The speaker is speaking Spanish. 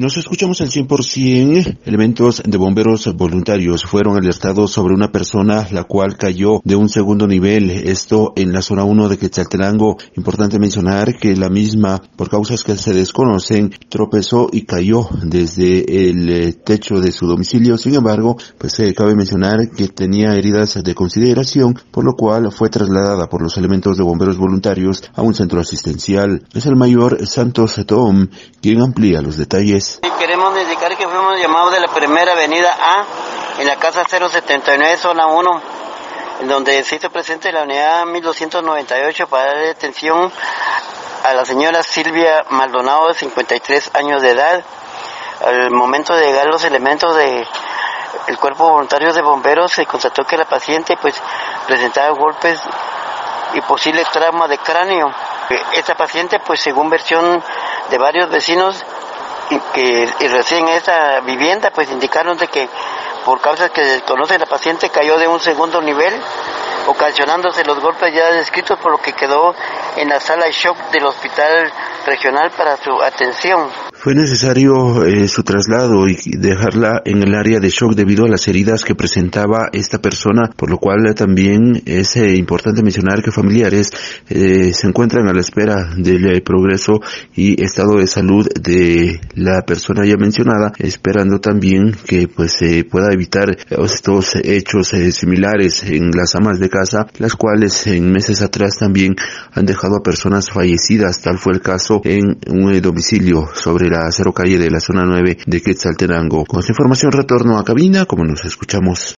Nos escuchamos al 100%. Elementos de bomberos voluntarios fueron alertados sobre una persona la cual cayó de un segundo nivel. Esto en la zona 1 de Quetzaltenango. Importante mencionar que la misma, por causas que se desconocen, tropezó y cayó desde el eh, techo de su domicilio. Sin embargo, pues se cabe mencionar que tenía heridas de consideración, por lo cual fue trasladada por los elementos de bomberos voluntarios a un centro asistencial. Es el mayor Santos Tom quien amplía los detalles. Queremos indicar que fuimos llamados de la primera avenida A, en la casa 079, zona 1, en donde se hizo presente la unidad 1298 para dar atención a la señora Silvia Maldonado, de 53 años de edad. Al momento de llegar los elementos de cuerpo voluntario de bomberos se constató que la paciente pues presentaba golpes y posible trauma de cráneo. Esta paciente pues según versión de varios vecinos y que y recién esa vivienda pues indicaron de que por causas que desconoce la paciente cayó de un segundo nivel ocasionándose los golpes ya descritos por lo que quedó en la sala de shock del hospital regional para su atención. Fue necesario eh, su traslado y dejarla en el área de shock debido a las heridas que presentaba esta persona, por lo cual también es eh, importante mencionar que familiares eh, se encuentran a la espera del progreso y estado de salud de la persona ya mencionada, esperando también que pues se pueda evitar estos hechos similares en las amas de casa, las cuales en meses atrás también han dejado a personas fallecidas, tal fue el caso en un domicilio sobre la cero calle de la zona 9 de Quetzaltenango. Con esta información retorno a cabina, como nos escuchamos.